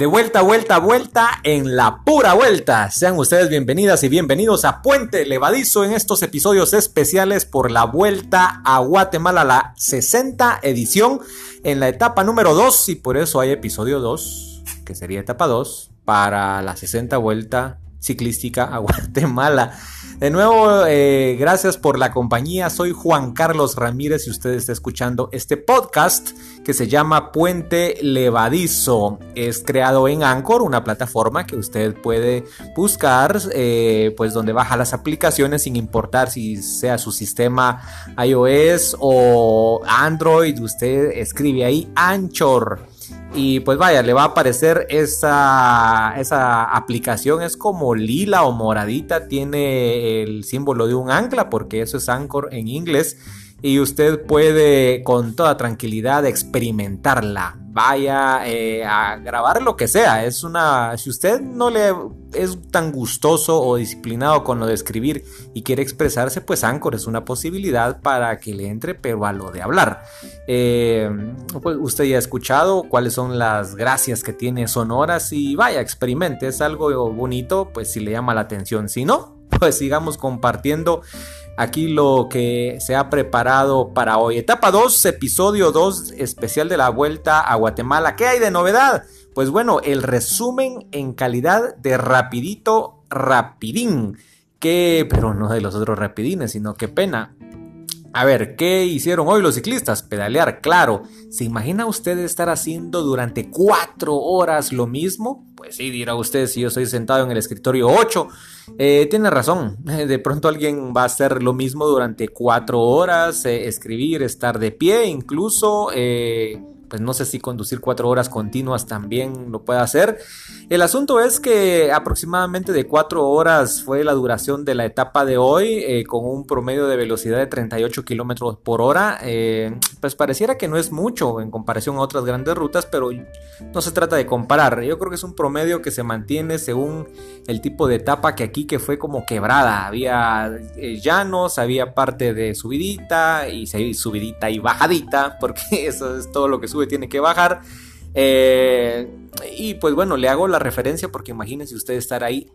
De vuelta, vuelta, vuelta en la pura vuelta. Sean ustedes bienvenidas y bienvenidos a Puente Levadizo en estos episodios especiales por la vuelta a Guatemala, la 60 edición en la etapa número 2 y por eso hay episodio 2, que sería etapa 2, para la 60 vuelta ciclística a Guatemala. De nuevo, eh, gracias por la compañía. Soy Juan Carlos Ramírez y usted está escuchando este podcast que se llama Puente Levadizo. Es creado en Anchor, una plataforma que usted puede buscar, eh, pues donde baja las aplicaciones sin importar si sea su sistema iOS o Android. Usted escribe ahí Anchor. Y pues vaya, le va a aparecer esa, esa aplicación, es como lila o moradita, tiene el símbolo de un ancla, porque eso es Anchor en inglés y usted puede con toda tranquilidad experimentarla. Vaya eh, a grabar lo que sea. Es una. Si usted no le es tan gustoso o disciplinado con lo de escribir y quiere expresarse, pues Anchor es una posibilidad para que le entre, pero a lo de hablar. Eh, pues usted ya ha escuchado cuáles son las gracias que tiene sonoras y vaya, experimente. Es algo bonito, pues si le llama la atención. Si no, pues sigamos compartiendo aquí lo que se ha preparado para hoy. Etapa 2, episodio 2 especial de la vuelta a Guatemala. ¿Qué hay de novedad? Pues bueno, el resumen en calidad de rapidito, rapidín. Que, pero no de los otros rapidines, sino qué pena. A ver, ¿qué hicieron hoy los ciclistas? Pedalear, claro. ¿Se imagina usted estar haciendo durante cuatro horas lo mismo? Pues sí, dirá usted si yo estoy sentado en el escritorio 8. Eh, tiene razón, de pronto alguien va a hacer lo mismo durante cuatro horas, eh, escribir, estar de pie, incluso eh, pues no sé si conducir cuatro horas continuas también lo puede hacer. El asunto es que aproximadamente de cuatro horas fue la duración de la etapa de hoy, eh, con un promedio de velocidad de 38 kilómetros por hora. Eh, pues pareciera que no es mucho en comparación a otras grandes rutas, pero no se trata de comparar. Yo creo que es un promedio que se mantiene según el tipo de etapa que aquí que fue como quebrada. Había eh, llanos, había parte de subidita y subidita y bajadita, porque eso es todo lo que sube tiene que bajar. Eh, y pues bueno, le hago la referencia porque imagínense usted estar ahí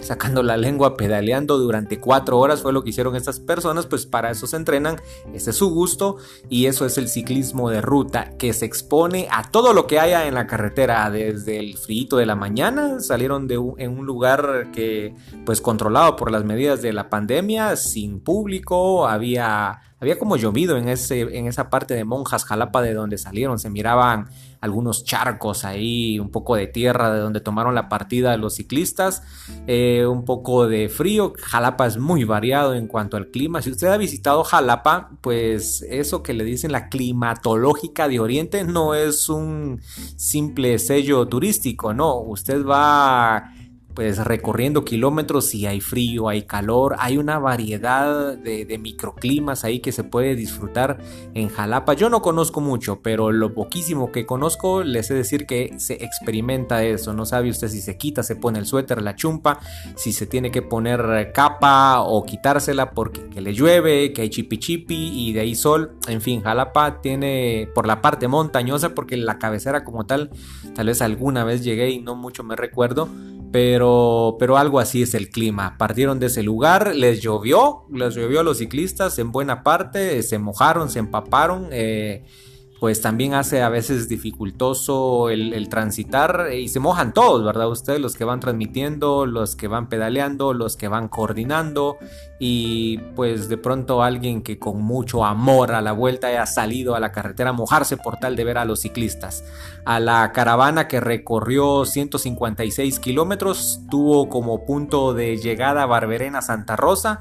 sacando la lengua, pedaleando durante cuatro horas, fue lo que hicieron estas personas, pues para eso se entrenan, ese es su gusto y eso es el ciclismo de ruta, que se expone a todo lo que haya en la carretera, desde el frío de la mañana, salieron de en un lugar que pues controlado por las medidas de la pandemia, sin público, había había como llovido en, ese, en esa parte de Monjas, Jalapa, de donde salieron. Se miraban algunos charcos ahí, un poco de tierra de donde tomaron la partida los ciclistas, eh, un poco de frío. Jalapa es muy variado en cuanto al clima. Si usted ha visitado Jalapa, pues eso que le dicen la climatológica de Oriente no es un simple sello turístico, no. Usted va pues recorriendo kilómetros y hay frío, hay calor, hay una variedad de, microclimas ahí que se puede disfrutar en Jalapa. Yo no conozco mucho, pero lo poquísimo que conozco les sé decir que se experimenta eso. No sabe usted si se quita, se pone el suéter, la chumpa, si se tiene que poner capa o quitársela porque que le llueve, que hay chipi chipi y de ahí sol. En fin, Jalapa tiene por la parte montañosa porque la cabecera como tal, tal vez alguna vez llegué y no mucho me recuerdo pero, pero algo así es el clima. Partieron de ese lugar, les llovió, les llovió a los ciclistas en buena parte, se mojaron, se empaparon. Eh, pues también hace a veces dificultoso el, transitar y se mojan todos, ¿verdad? Ustedes, los que van transmitiendo, los que van pedaleando, los que van coordinando y pues de pronto alguien que con mucho amor a la vuelta haya salido a la carretera a mojarse por tal de ver a los ciclistas. A la caravana que recorrió 156 kilómetros tuvo como punto de llegada Barberena Santa Rosa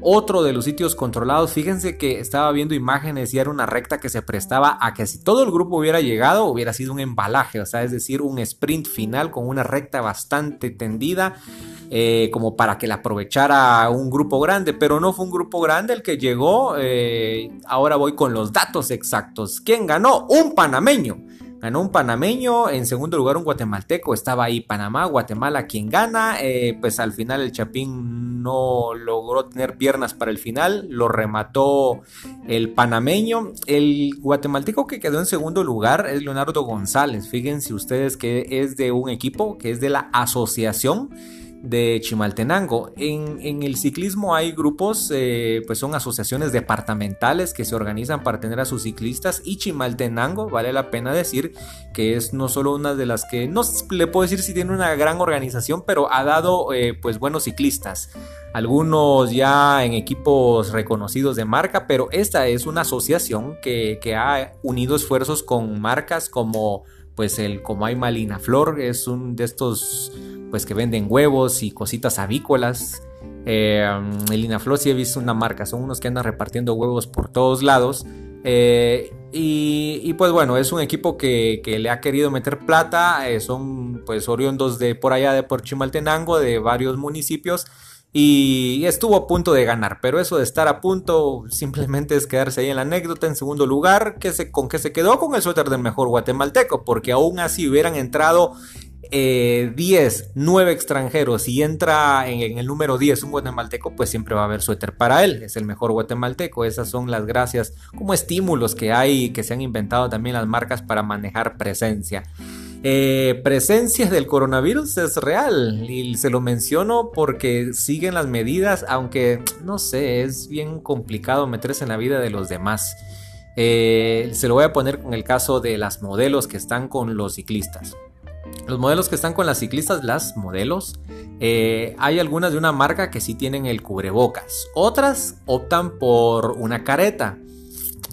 otro de los sitios controlados, fíjense que estaba viendo imágenes y era una recta que se prestaba a que si todo el grupo hubiera llegado, hubiera sido un embalaje, o sea, es decir, un sprint final con una recta bastante tendida, eh, como para que la aprovechara un grupo grande, pero no fue un grupo grande el que llegó. Eh, ahora voy con los datos exactos. ¿Quién ganó? Un panameño. Ganó un panameño, en segundo lugar un guatemalteco, estaba ahí Panamá, Guatemala quien gana, eh, pues al final el Chapín no logró tener piernas para el final, lo remató el panameño, el guatemalteco que quedó en segundo lugar es Leonardo González, fíjense ustedes que es de un equipo que es de la asociación de Chimaltenango. En, el ciclismo hay grupos, eh, pues son asociaciones departamentales que se organizan para tener a sus ciclistas y Chimaltenango, vale la pena decir que es no solo una de las que, no le puedo decir si tiene una gran organización, pero ha dado eh, pues buenos ciclistas. Algunos ya en equipos reconocidos de marca, pero esta es una asociación que, que ha unido esfuerzos con marcas como pues el Comay Malina Flor es un de estos pues que venden huevos y cositas avícolas. Eh, el Inaflor sí he visto una marca, son unos que andan repartiendo huevos por todos lados. Eh, y, pues bueno, es un equipo que, le ha querido meter plata, eh, son pues oriundos de por allá de por Chimaltenango, de varios municipios. Y estuvo a punto de ganar, pero eso de estar a punto simplemente es quedarse ahí en la anécdota. En segundo lugar, que se, con que se quedó con el suéter del mejor guatemalteco, porque aún así hubieran entrado 10, eh, 9 extranjeros y entra en, el número 10 un guatemalteco, pues siempre va a haber suéter para él. Es el mejor guatemalteco. Esas son las gracias como estímulos que hay, que se han inventado también las marcas para manejar presencia. Eh, presencia del coronavirus es real y se lo menciono porque siguen las medidas, aunque no sé, es bien complicado meterse en la vida de los demás. Eh, se lo voy a poner con el caso de las modelos que están con los ciclistas. Los modelos que están con las ciclistas, las modelos, eh, hay algunas de una marca que sí tienen el cubrebocas. Otras optan por una careta.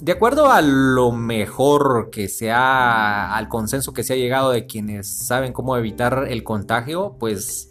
De acuerdo a lo mejor que sea, al consenso que se ha llegado de quienes saben cómo evitar el contagio, pues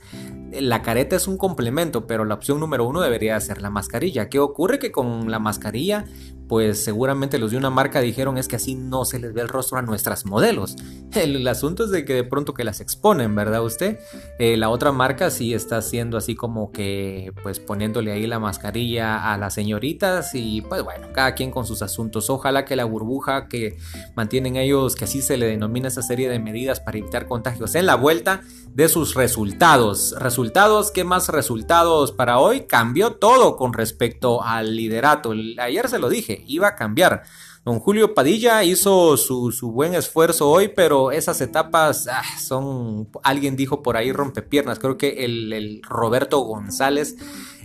la careta es un complemento, pero la opción número uno debería ser la mascarilla. ¿Qué ocurre? Que con la mascarilla pues seguramente los de una marca dijeron es que así no se les ve el rostro a nuestras modelos. El, asunto es de que de pronto que las exponen, ¿verdad usted? Eh, la otra marca sí está haciendo así como que pues poniéndole ahí la mascarilla a las señoritas y pues bueno, cada quien con sus asuntos. Ojalá que la burbuja que mantienen ellos, que así se le denomina esa serie de medidas para evitar contagios en la vuelta de sus resultados. Resultados, ¿qué más resultados para hoy? Cambió todo con respecto al liderato. Ayer se lo dije, iba a cambiar. Don Julio Padilla hizo su, buen esfuerzo hoy, pero esas etapas ah, son, alguien dijo por ahí rompepiernas, creo que el, Roberto González,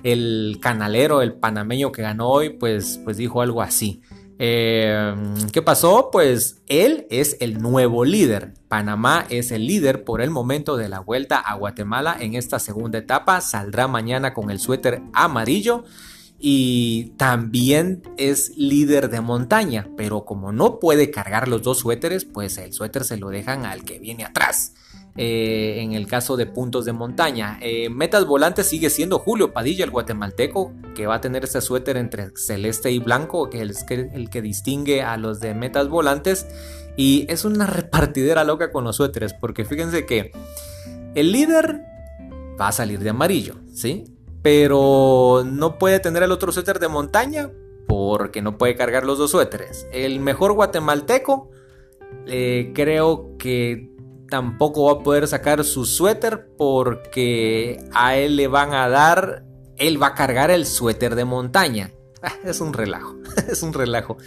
el canalero, el panameño que ganó hoy, pues, pues dijo algo así. Eh, ¿Qué pasó? Pues él es el nuevo líder. Panamá es el líder por el momento de la vuelta a Guatemala en esta segunda etapa. Saldrá mañana con el suéter amarillo y también es líder de montaña, pero como no puede cargar los dos suéteres, pues el suéter se lo dejan al que viene atrás. Eh, en el caso de puntos de montaña. Eh, metas volantes sigue siendo Julio Padilla, el guatemalteco, que va a tener ese suéter entre celeste y blanco, que es el que distingue a los de metas volantes. Y es una repartidera loca con los suéteres, porque fíjense que el líder va a salir de amarillo, ¿sí? Pero no puede tener el otro suéter de montaña porque no puede cargar los dos suéteres. El mejor guatemalteco, eh, creo que tampoco va a poder sacar su suéter porque a él le van a dar, él va a cargar el suéter de montaña. Ah, es un relajo, es un relajo.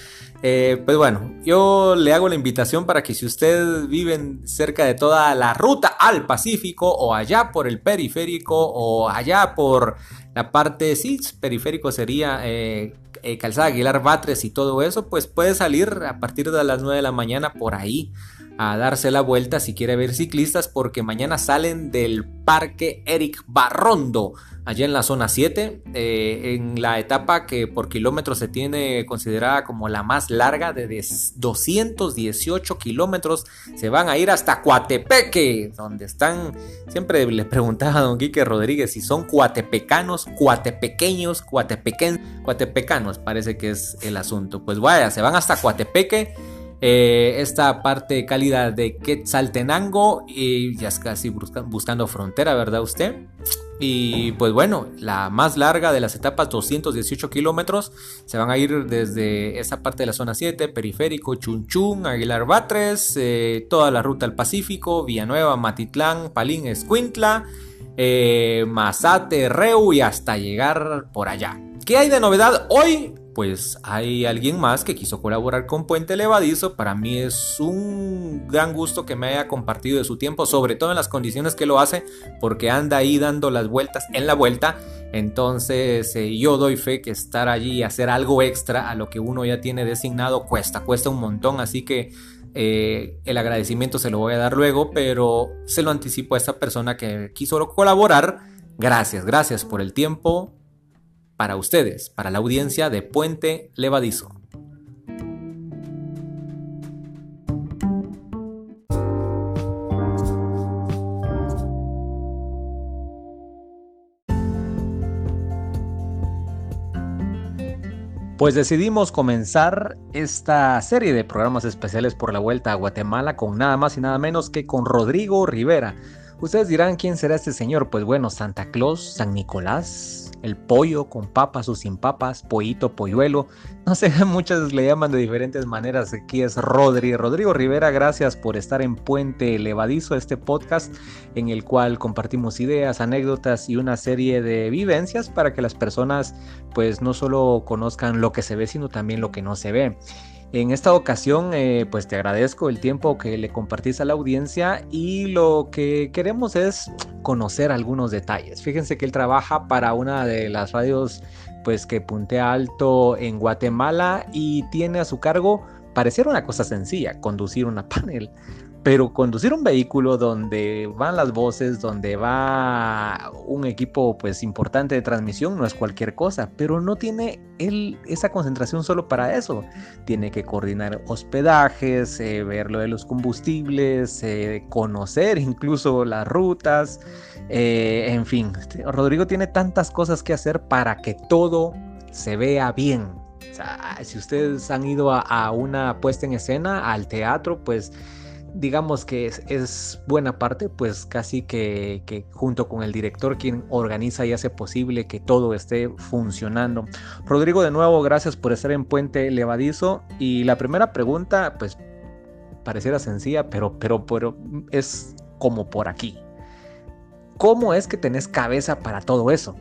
Eh, pues bueno, yo le hago la invitación para que si ustedes viven cerca de toda la ruta al Pacífico o allá por el periférico o allá por la parte, sí, periférico sería eh, eh, Calzada Aguilar Batres y todo eso, pues puede salir a partir de las 9 de la mañana por ahí a darse la vuelta si quiere ver ciclistas porque mañana salen del Parque Eric Barrondo, allá en la zona 7, eh, en la etapa que por kilómetros se tiene considerada como la más larga de 218 kilómetros, se van a ir hasta Coatepeque, donde están, siempre le preguntaba a don Quique Rodríguez si son cuatepecanos, cuatepequeños, cuatepequen, cuatepecanos, parece que es el asunto. Pues vaya, se van hasta Coatepeque eh, esta parte cálida de Quetzaltenango y ya es casi buscando frontera, ¿verdad usted? Y pues bueno, la más larga de las etapas, 218 kilómetros, se van a ir desde esa parte de la zona 7, Periférico, Chunchún, Aguilar Batres, eh, toda la ruta al Pacífico, Villanueva, Matitlán, Palín, Escuintla, eh, Mazate, Reu y hasta llegar por allá. ¿Qué hay de novedad hoy? Pues hay alguien más que quiso colaborar con Puente Levadizo. Para mí es un gran gusto que me haya compartido de su tiempo, sobre todo en las condiciones que lo hace, porque anda ahí dando las vueltas en la vuelta. Entonces eh, yo doy fe que estar allí y hacer algo extra a lo que uno ya tiene designado cuesta, cuesta un montón. Así que eh, el agradecimiento se lo voy a dar luego, pero se lo anticipo a esta persona que quiso colaborar. Gracias, gracias por el tiempo, para ustedes, para la audiencia de Puente Levadizo. Pues decidimos comenzar esta serie de programas especiales por la vuelta a Guatemala con nada más y nada menos que con Rodrigo Rivera. Ustedes dirán quién será este señor. Pues bueno, Santa Claus, San Nicolás, el pollo con papas o sin papas, pollito, polluelo, no sé, muchas le llaman de diferentes maneras. Aquí es Rodri, Rodrigo Rivera, gracias por estar en Puente Levadizo, este podcast en el cual compartimos ideas, anécdotas y una serie de vivencias para que las personas pues no solo conozcan lo que se ve, sino también lo que no se ve. En esta ocasión, eh, pues te agradezco el tiempo que le compartís a la audiencia y lo que queremos es conocer algunos detalles. Fíjense que él trabaja para una de las radios pues que puntea alto en Guatemala y tiene a su cargo, parecer una cosa sencilla, conducir una panel. Pero conducir un vehículo donde van las voces, donde va un equipo pues importante de transmisión no es cualquier cosa, pero no tiene él esa concentración solo para eso. Tiene que coordinar hospedajes, eh, ver lo de los combustibles, eh, conocer incluso las rutas, eh, en fin. Rodrigo tiene tantas cosas que hacer para que todo se vea bien. si ustedes han ido a una puesta en escena, al teatro, pues digamos que es, buena parte, pues casi que, junto con el director quien organiza y hace posible que todo esté funcionando. Rodrigo, de nuevo, gracias por estar en Puente Levadizo. Y la primera pregunta, pues pareciera sencilla, pero, pero, pero es como por aquí. ¿Cómo es que tenés cabeza para todo eso?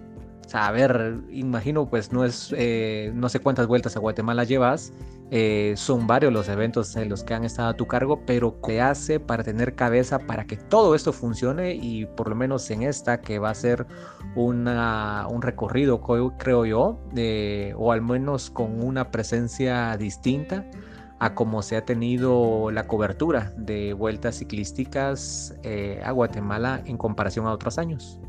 A ver, imagino, pues no es, eh, no sé cuántas vueltas a Guatemala llevas eh, son varios los eventos en los que han estado a tu cargo, pero ¿qué hace para tener cabeza para que todo esto funcione y por lo menos en esta que va a ser una, un recorrido, creo yo, o al menos con una presencia distinta a como se ha tenido la cobertura de vueltas ciclísticas eh, a Guatemala en comparación a otros años?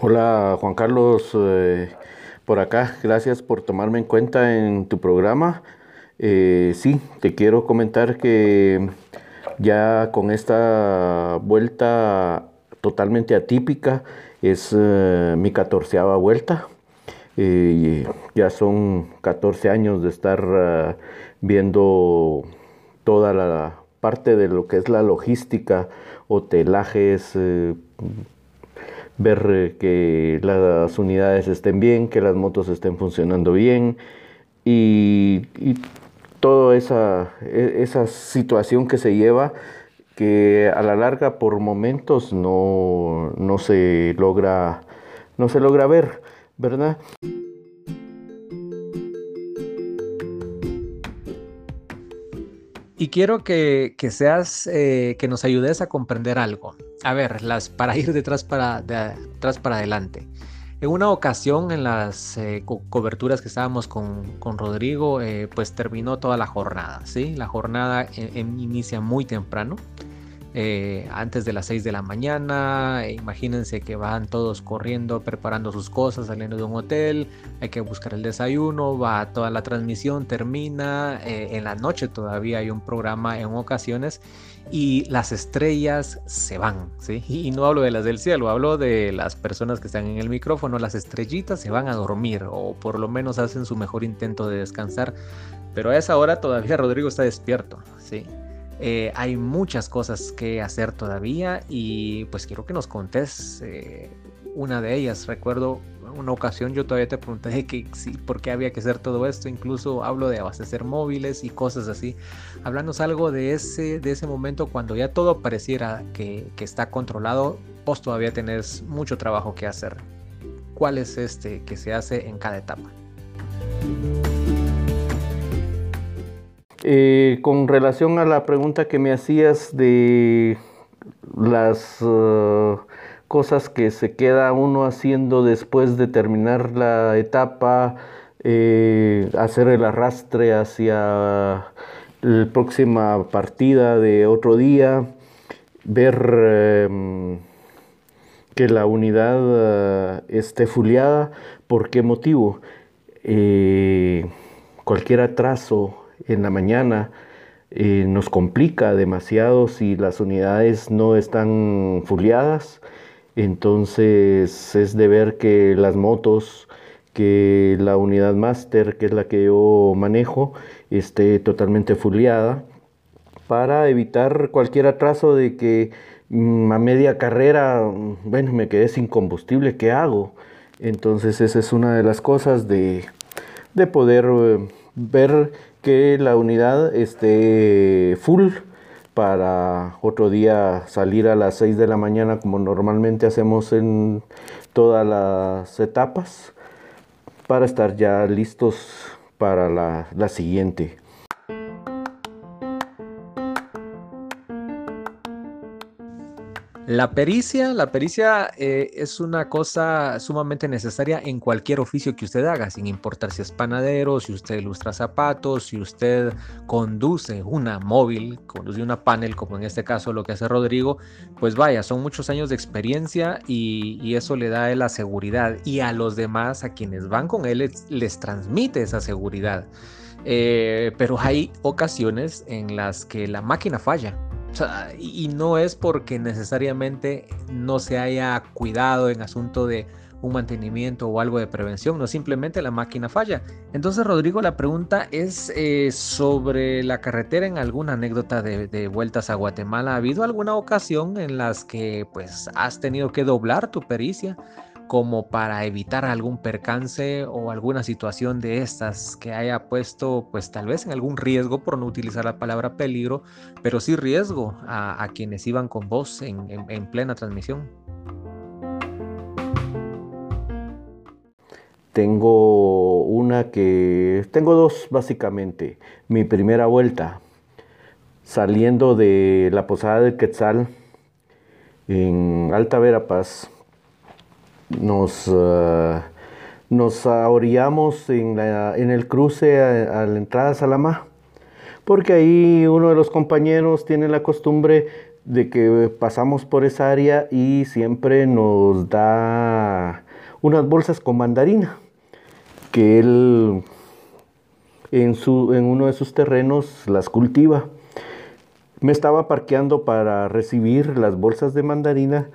Hola Juan Carlos, eh, por acá. Gracias por tomarme en cuenta en tu programa. Eh, sí, te quiero comentar que ya con esta vuelta totalmente atípica es eh, mi catorceava vuelta. Ya son 14 años de estar viendo toda la parte de lo que es la logística, hotelajes, ver eh, que las unidades estén bien, que las motos estén funcionando bien y, toda esa, e, esa situación que se lleva que a la larga por momentos no, no se logra no se logra ver, ¿verdad? Y quiero que, seas, eh, que nos ayudes a comprender algo. A ver, las, para ir detrás para, de atrás para adelante. En una ocasión, en las eh, coberturas que estábamos con, Rodrigo, eh, pues terminó toda la jornada, ¿sí? La jornada inicia muy temprano. Eh, antes de las 6 de la mañana. Imagínense que van todos corriendo, preparando sus cosas, saliendo de un hotel. Hay que buscar el desayuno, va toda la transmisión, termina. Eh, en la noche todavía hay un programa en ocasiones y las estrellas se van, ¿sí? Y no hablo de las del cielo, hablo de las personas que están en el micrófono. Las estrellitas se van a dormir o por lo menos hacen su mejor intento de descansar. Pero a esa hora todavía Rodrigo está despierto, ¿sí? Eh, hay muchas cosas que hacer todavía y pues quiero que nos contes eh, una de ellas. Recuerdo una ocasión yo todavía te pregunté que sí, por qué había que hacer todo esto. Incluso hablo de abastecer móviles y cosas así. Hablanos algo de ese, de ese momento cuando ya todo pareciera que, que está controlado, vos todavía tenés mucho trabajo que hacer. ¿Cuál es este que se hace en cada etapa? Eh, con relación a la pregunta que me hacías de las uh, cosas que se queda uno haciendo después de terminar la etapa, eh, hacer el arrastre hacia la próxima partida de otro día, ver em, que la unidad esté fuliada, ¿por qué motivo? Eh, cualquier atraso en la mañana eh, nos complica demasiado si las unidades no están fuliadas. Entonces es de ver que las motos, que la unidad máster, que es la que yo manejo, esté totalmente fuliada para evitar cualquier atraso de que mm, a media carrera, mm, bueno, me quedé sin combustible, ¿qué hago? Entonces esa es una de las cosas de, de poder eh, ver que la unidad esté full para otro día salir a las 6 de la mañana como normalmente hacemos en todas las etapas para estar ya listos para la, la siguiente. La pericia, la pericia eh, es una cosa sumamente necesaria en cualquier oficio que usted haga, sin importar si es panadero, si usted ilustra zapatos, si usted conduce una móvil, conduce una panel, como en este caso lo que hace Rodrigo, pues vaya, son muchos años de experiencia y, eso le da la seguridad y a los demás, a quienes van con él, les, transmite esa seguridad. Eh, pero hay ocasiones en las que la máquina falla y no es porque necesariamente no se haya cuidado en asunto de un mantenimiento o algo de prevención, no simplemente la máquina falla. Entonces, Rodrigo, la pregunta es eh, sobre la carretera en alguna anécdota de, de, vueltas a Guatemala. ¿Ha habido alguna ocasión en las que pues has tenido que doblar tu pericia? Como para evitar algún percance o alguna situación de estas que haya puesto pues tal vez en algún riesgo por no utilizar la palabra peligro, pero sí riesgo a, quienes iban con vos en, plena transmisión. Tengo una que... Tengo dos básicamente. Mi primera vuelta, saliendo de la posada del Quetzal en Alta Verapaz, nos, uh, nos orillamos en, en, el cruce a, la entrada a Salamá, porque ahí uno de los compañeros tiene la costumbre de que pasamos por esa área y siempre nos da unas bolsas con mandarina, que él en, su, en uno de sus terrenos las cultiva. Me estaba parqueando para recibir las bolsas de mandarina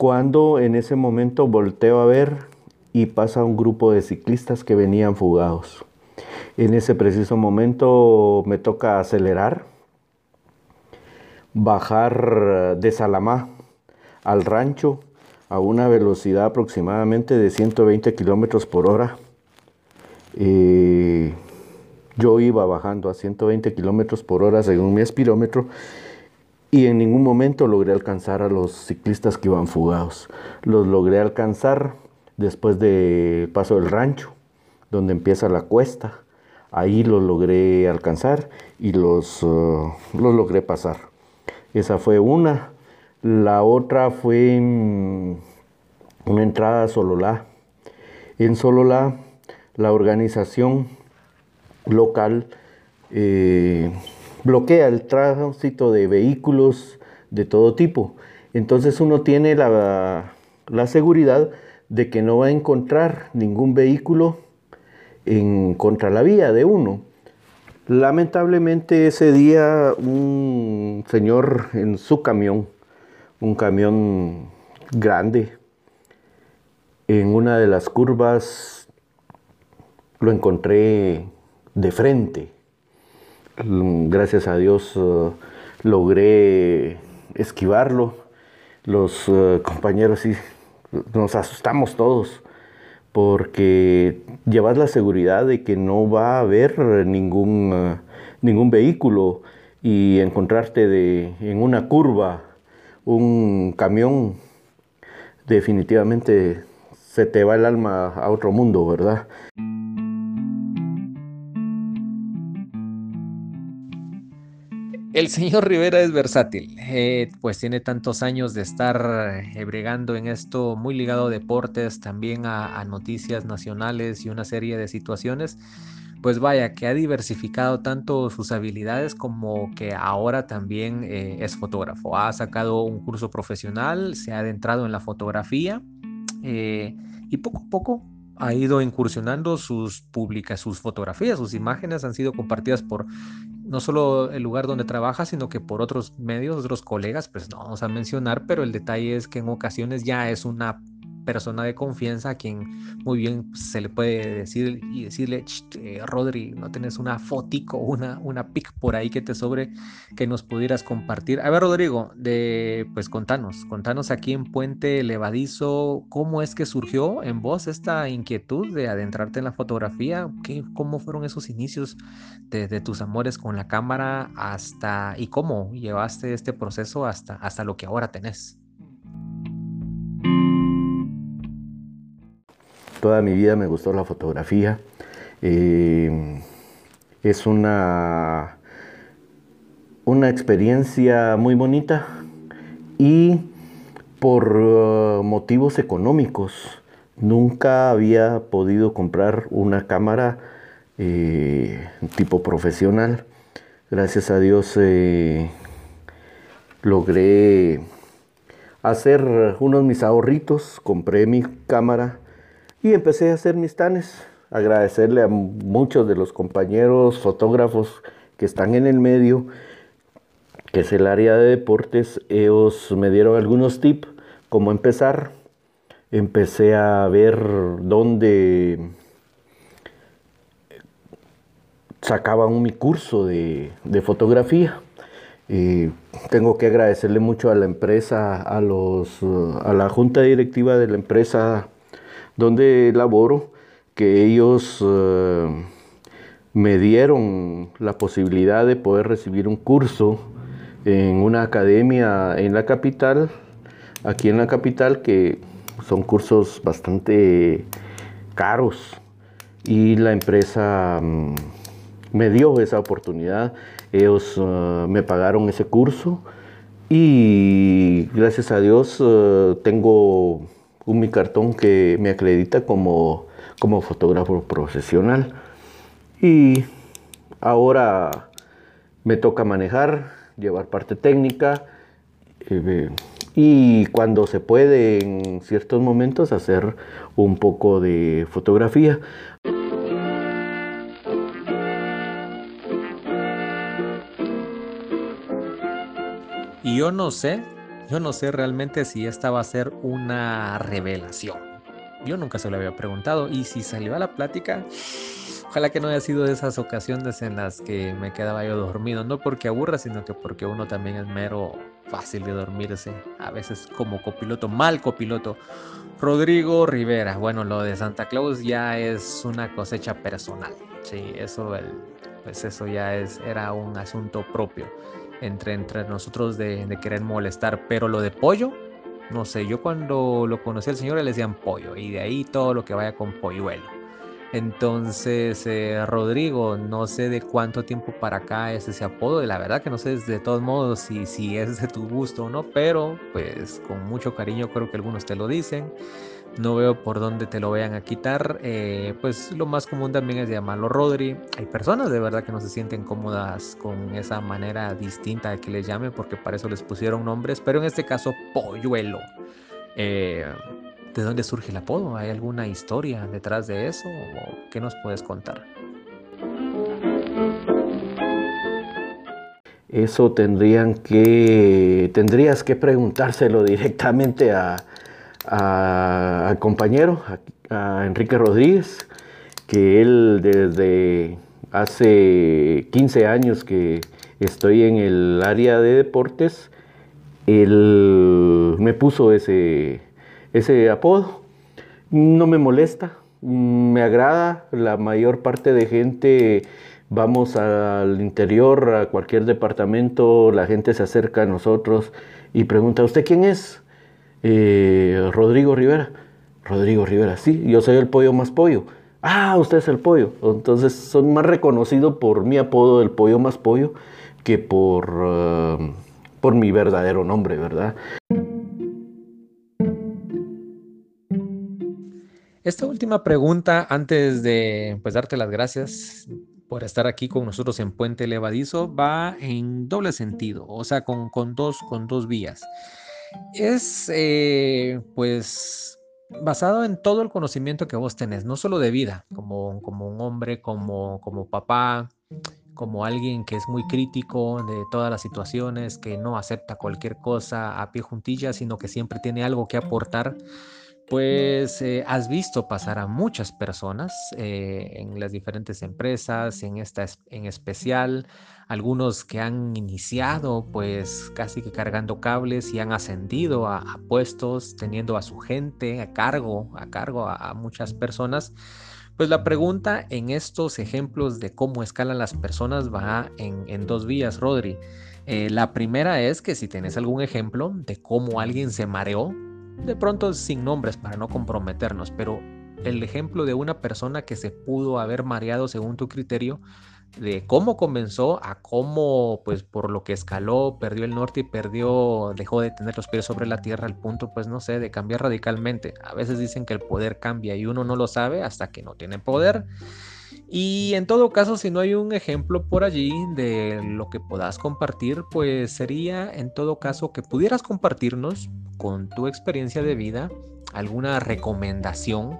cuando en ese momento volteo a ver y pasa un grupo de ciclistas que venían fugados. En ese preciso momento me toca acelerar, bajar de Salamá al rancho a una velocidad aproximadamente de 120 kilómetros por hora. Eh, yo iba bajando a 120 kilómetros por hora según mi espirómetro y en ningún momento logré alcanzar a los ciclistas que iban fugados. Los logré alcanzar después del paso del rancho, donde empieza la cuesta. Ahí los logré alcanzar y los, uh, los logré pasar. Esa fue una. La otra fue una entrada a Sololá. En Sololá, la organización local eh, bloquea el tránsito de vehículos de todo tipo. Entonces uno tiene la, seguridad de que no va a encontrar ningún vehículo en contra la vía de uno. Lamentablemente ese día un señor en su camión, un camión grande, en una de las curvas lo encontré de frente gracias a Dios eh, logré esquivarlo. Los eh, compañeros sí, nos asustamos todos porque llevas la seguridad de que no va a haber ningún, eh, ningún vehículo y encontrarte de, en una curva un camión, definitivamente se te va el alma a otro mundo, ¿verdad? El señor Rivera es versátil, eh, pues tiene tantos años de estar eh, bregando en esto, muy ligado a deportes, también a, noticias nacionales y una serie de situaciones. Pues vaya, que ha diversificado tanto sus habilidades como que ahora también eh, es fotógrafo. Ha sacado un curso profesional, se ha adentrado en la fotografía y poco a poco ha ido incursionando sus sus fotografías, sus imágenes han sido compartidas por no solo el lugar donde trabaja, sino que por otros medios, otros colegas, pues no vamos a mencionar, pero el detalle es que en ocasiones ya es una persona de confianza a quien muy bien se le puede decir y decirle, eh, Rodri, ¿no tienes una fotico, una, una pic por ahí que te sobre que nos pudieras compartir? A ver, Rodrigo, de, pues contanos, contanos aquí en Puente Levadizo, ¿cómo es que surgió en vos esta inquietud de adentrarte en la fotografía? ¿Qué, ¿Cómo fueron esos inicios de, tus amores con la cámara hasta, y cómo llevaste este proceso hasta, hasta lo que ahora tenés? Toda mi vida me gustó la fotografía. Eh, es una, una experiencia muy bonita y por uh, motivos económicos nunca había podido comprar una cámara eh, tipo profesional. Gracias a Dios eh, logré hacer unos mis ahorritos, compré mi cámara y empecé a hacer mis tanes, agradecerle a muchos de los compañeros fotógrafos que están en el medio, que es el área de deportes. Ellos me dieron algunos tips, cómo empezar. Empecé a ver dónde sacaban mi curso de, fotografía. Y tengo que agradecerle mucho a la empresa, a, los, a la junta directiva de la empresa donde laboro, que ellos eh, me dieron la posibilidad de poder recibir un curso en una academia en la capital, aquí en la capital, que son cursos bastante caros. Y la empresa mm, me dio esa oportunidad, ellos eh, me pagaron ese curso y gracias a Dios eh, tengo un mi cartón que me acredita como, como fotógrafo profesional. Y ahora me toca manejar, llevar parte técnica eh, y cuando se puede en ciertos momentos hacer un poco de fotografía. Y yo no sé yo no sé realmente si esta va a ser una revelación. Yo nunca se lo había preguntado y si salió a la plática, ojalá que no haya sido de esas ocasiones en las que me quedaba yo dormido, no porque aburra, sino que porque uno también es mero fácil de dormirse, a veces como copiloto, mal copiloto. Rodrigo Rivera, bueno, lo de Santa Claus ya es una cosecha personal, sí, eso, pues eso ya es, era un asunto propio entre, entre nosotros de, querer molestar, pero lo de pollo, no sé, yo cuando lo conocí al señor le decían pollo y de ahí todo lo que vaya con polluelo. Entonces, eh, Rodrigo, no sé de cuánto tiempo para acá es ese apodo, y la verdad que no sé de todos modos si, si es de tu gusto o no, pero pues con mucho cariño creo que algunos te lo dicen no veo por dónde te lo vayan a quitar. Eh, pues lo más común también es llamarlo Rodri. Hay personas de verdad que no se sienten cómodas con esa manera distinta de que les llame porque para eso les pusieron nombres, pero en este caso Polluelo. Eh, ¿De dónde surge el apodo? ¿Hay alguna historia detrás de eso? ¿O ¿Qué nos puedes contar? Eso tendrían que, tendrías que preguntárselo directamente a, al compañero, a, Enrique Rodríguez, que él desde hace 15 años que estoy en el área de deportes, él me puso ese, ese apodo. No me molesta, me agrada. La mayor parte de gente vamos al interior, a cualquier departamento, la gente se acerca a nosotros y pregunta, ¿usted quién es? Eh, Rodrigo Rivera. Rodrigo Rivera, sí, yo soy el pollo más pollo. Ah, usted es el pollo. Entonces son más reconocidos por mi apodo del pollo más pollo que por, eh, por mi verdadero nombre, ¿verdad? Esta última pregunta, antes de pues, darte las gracias por estar aquí con nosotros en Puente Levadizo, va en doble sentido, o sea, con, con, dos, con dos vías. Es, eh, pues, basado en todo el conocimiento que vos tenés, no solo de vida, como, como un hombre, como, como papá, como alguien que es muy crítico de todas las situaciones, que no acepta cualquier cosa a pie juntilla, sino que siempre tiene algo que aportar pues eh, has visto pasar a muchas personas eh, en las diferentes empresas, en esta en especial, algunos que han iniciado pues casi que cargando cables y han ascendido a, puestos, teniendo a su gente a cargo, a cargo a, muchas personas. Pues la pregunta en estos ejemplos de cómo escalan las personas va en, dos vías, Rodri. Eh, la primera es que si tienes algún ejemplo de cómo alguien se mareó de pronto sin nombres para no comprometernos, pero el ejemplo de una persona que se pudo haber mareado según tu criterio, de cómo comenzó a cómo, pues por lo que escaló, perdió el norte y perdió, dejó de tener los pies sobre la tierra al punto, pues no sé, de cambiar radicalmente. A veces dicen que el poder cambia y uno no lo sabe hasta que no tiene poder. Y en todo caso, si no hay un ejemplo por allí de lo que puedas compartir, pues sería en todo caso que pudieras compartirnos con tu experiencia de vida alguna recomendación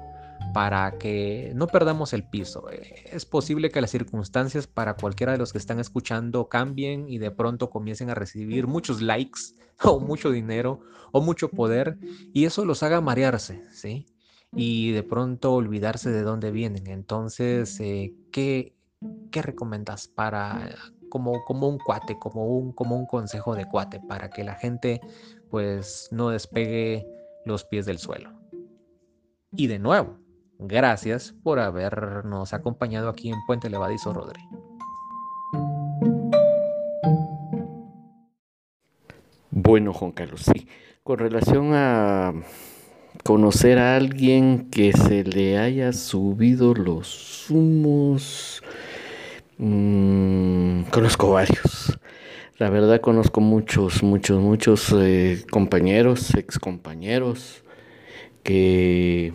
para que no perdamos el piso. Es posible que las circunstancias para cualquiera de los que están escuchando cambien y de pronto comiencen a recibir muchos likes o mucho dinero o mucho poder y eso los haga marearse, ¿sí? Y de pronto olvidarse de dónde vienen. Entonces, eh, ¿qué, ¿qué recomendas para como, como un cuate, como un, como un consejo de cuate para que la gente pues no despegue los pies del suelo. Y de nuevo, gracias por habernos acompañado aquí en Puente Levadizo Rodri. Bueno, Juan Carlos, sí. Con relación a conocer a alguien que se le haya subido los humos, mmm, conozco varios. La verdad conozco muchos, muchos, muchos eh, compañeros que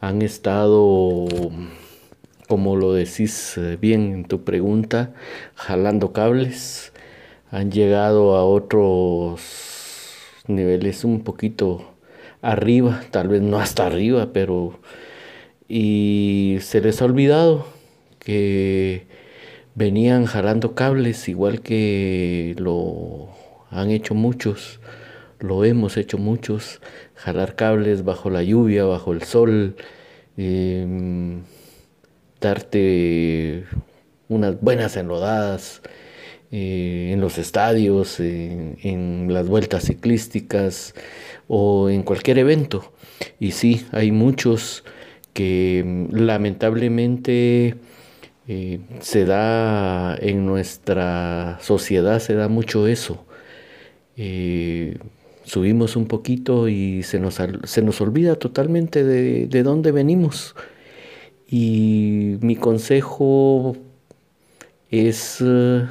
han estado, como lo decís eh, bien en tu pregunta, jalando cables, han llegado a otros niveles un poquito arriba, tal vez no hasta arriba, pero y se les ha olvidado que venían jalando cables igual que lo han hecho muchos, lo hemos hecho muchos, jalar cables bajo la lluvia, bajo el sol, em, darte unas buenas enlodadas eh, en los estadios, en las vueltas ciclísticas o en cualquier evento. Y sí, hay muchos que lamentablemente eh, se da en nuestra sociedad, se da mucho eso. Eh, subimos un poquito y se nos, se nos olvida totalmente de, de dónde venimos. Y mi consejo es eh,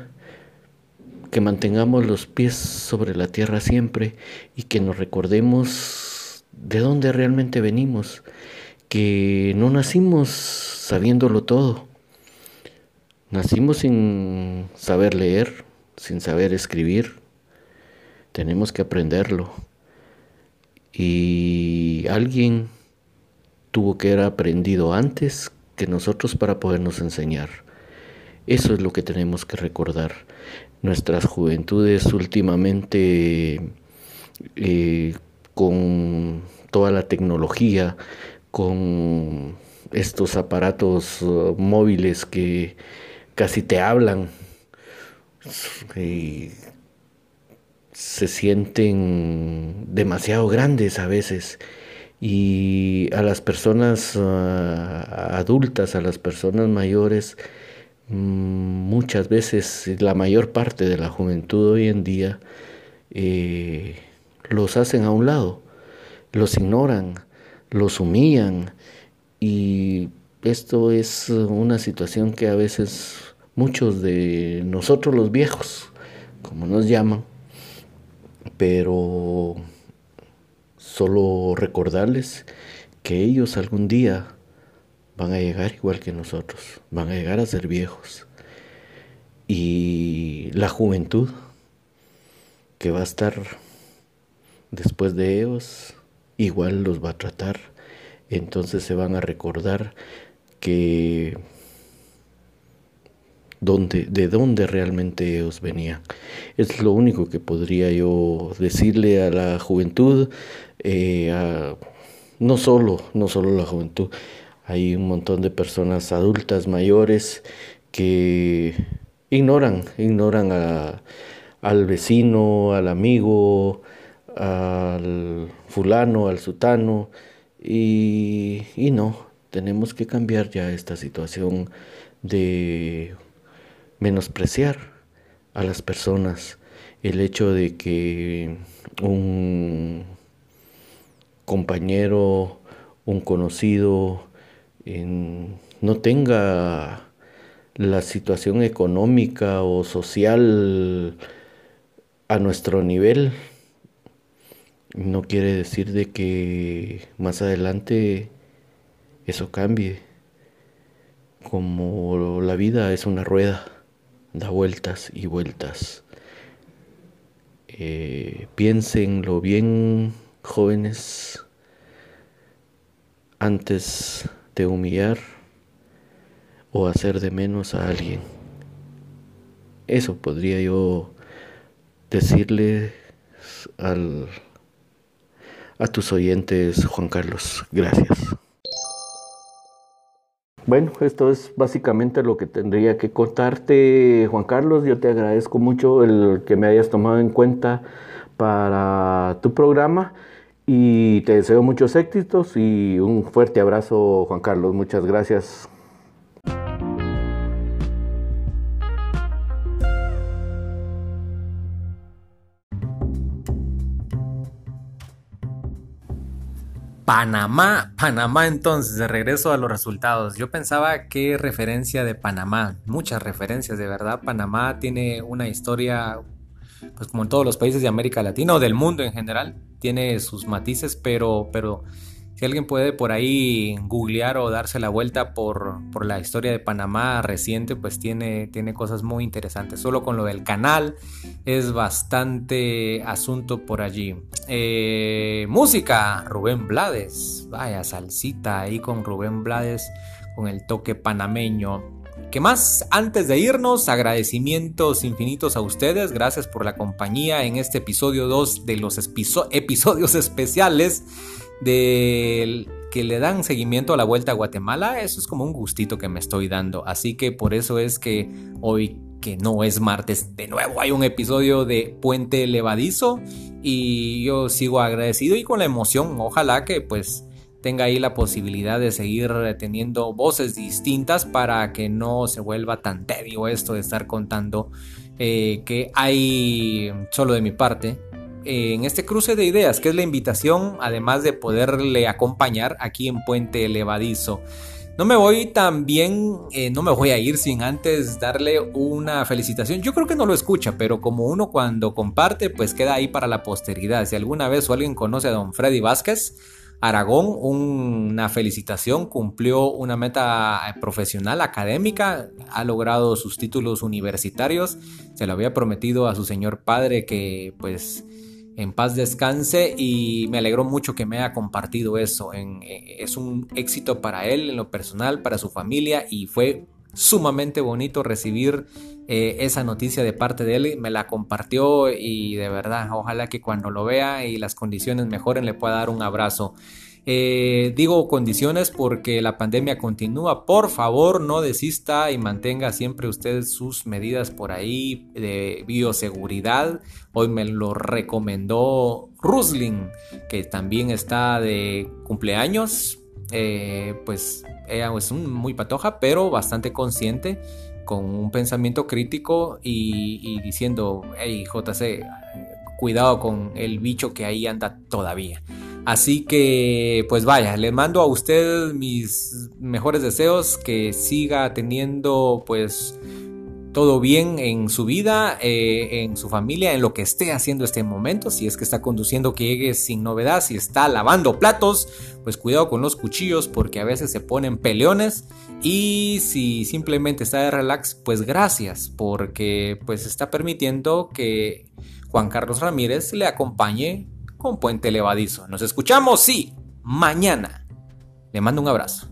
que mantengamos los pies sobre la tierra siempre y que nos recordemos de dónde realmente venimos, que no nacimos sabiéndolo todo Nacimos sin saber leer, sin saber escribir. Tenemos que aprenderlo. Y alguien tuvo que haber aprendido antes que nosotros para podernos enseñar. Eso es lo que tenemos que recordar. Nuestras juventudes últimamente eh, con toda la tecnología, con estos aparatos uh, móviles que casi te hablan se sienten demasiado grandes a veces. Y a las personas ah, adultas, a las personas mayores, muchas veces la mayor parte de la juventud hoy en día eh, los hacen a un lado, los ignoran, los humillan y esto es una situación que a veces muchos de nosotros los viejos, como nos llaman, pero solo recordarles que ellos algún día van a llegar igual que nosotros, van a llegar a ser viejos. Y la juventud que va a estar después de ellos, igual los va a tratar. Entonces se van a recordar que de dónde realmente ellos venían. Es lo único que podría yo decirle a la juventud, eh, no solo, no solo la juventud, hay un montón de personas adultas, mayores, que ignoran, ignoran al vecino, al amigo, al fulano, al sutano, y, y no, tenemos que cambiar ya esta situación de menospreciar a las personas, el hecho de que un compañero, un conocido, no tenga la situación económica o social a nuestro nivel, no quiere decir de que más adelante eso cambie. Como la vida es una rueda da vueltas y vueltas. Eh, piénsenlo bien, jóvenes, antes de humillar o hacer de menos a alguien. Eso podría yo decirle al, a tus oyentes, Juan Carlos. Gracias. Bueno, esto es básicamente lo que tendría que contarte, Juan Carlos. Yo te agradezco mucho el que me hayas tomado en cuenta para tu programa y te deseo muchos éxitos y un fuerte abrazo, Juan Carlos. Muchas gracias. Panamá, Panamá entonces, de regreso a los resultados. Yo pensaba que referencia de Panamá, muchas referencias de verdad. Panamá tiene una historia, pues como en todos los países de América Latina o del mundo en general, tiene sus matices, pero, pero si alguien puede por ahí googlear o darse la vuelta por, la historia de Panamá reciente, pues tiene, tiene cosas muy interesantes. Solo con lo del canal es bastante asunto por allí. Eh, música, Rubén Blades. Vaya, salsita ahí con Rubén Blades, con el toque panameño. ¿Qué más? Antes de irnos, agradecimientos infinitos a ustedes. Gracias por la compañía en este episodio 2 de los episodios especiales del que le dan seguimiento a la vuelta a Guatemala, eso es como un gustito que me estoy dando. Así que por eso es que hoy, que no es martes, de nuevo hay un episodio de Puente Levadizo y yo sigo agradecido y con la emoción, ojalá que pues tenga ahí la posibilidad de seguir teniendo voces distintas para que no se vuelva tan tedio esto de estar contando eh, que hay solo de mi parte en este cruce de ideas, que es la invitación, además de poderle acompañar aquí en Puente Elevadizo. No me voy también, eh, no me voy a ir sin antes darle una felicitación. Yo creo que no lo escucha, pero como uno cuando comparte, pues queda ahí para la posteridad. Si alguna vez o alguien conoce a don Freddy Vázquez, Aragón, una felicitación, cumplió una meta eh, profesional, académica, ha logrado sus títulos universitarios, se lo había prometido a su señor padre que pues en paz descanse y me alegró mucho que me haya compartido eso. Eh, es un éxito para él en lo personal, para su familia y fue sumamente bonito recibir eh, esa noticia de parte de él. Me la compartió y de verdad, ojalá que cuando lo vea y las condiciones mejoren le pueda dar un abrazo. Eh, digo condiciones porque la pandemia continúa. Por favor, no desista y mantenga siempre usted sus medidas por ahí de bioseguridad. Hoy me lo recomendó Rusling, que también está de cumpleaños. Eh, pues ella es muy patoja, pero bastante consciente, con un pensamiento crítico y, y diciendo, hey JC, cuidado con el bicho que ahí anda todavía. Así que, pues vaya, le mando a usted mis mejores deseos, que siga teniendo pues todo bien en su vida, eh, en su familia, en lo que esté haciendo este momento. Si es que está conduciendo, que llegue sin novedad. Si está lavando platos, pues cuidado con los cuchillos porque a veces se ponen peleones. Y si simplemente está de relax, pues gracias porque pues está permitiendo que Juan Carlos Ramírez le acompañe con Puente Levadizo. Nos escuchamos, sí, mañana. Le mando un abrazo.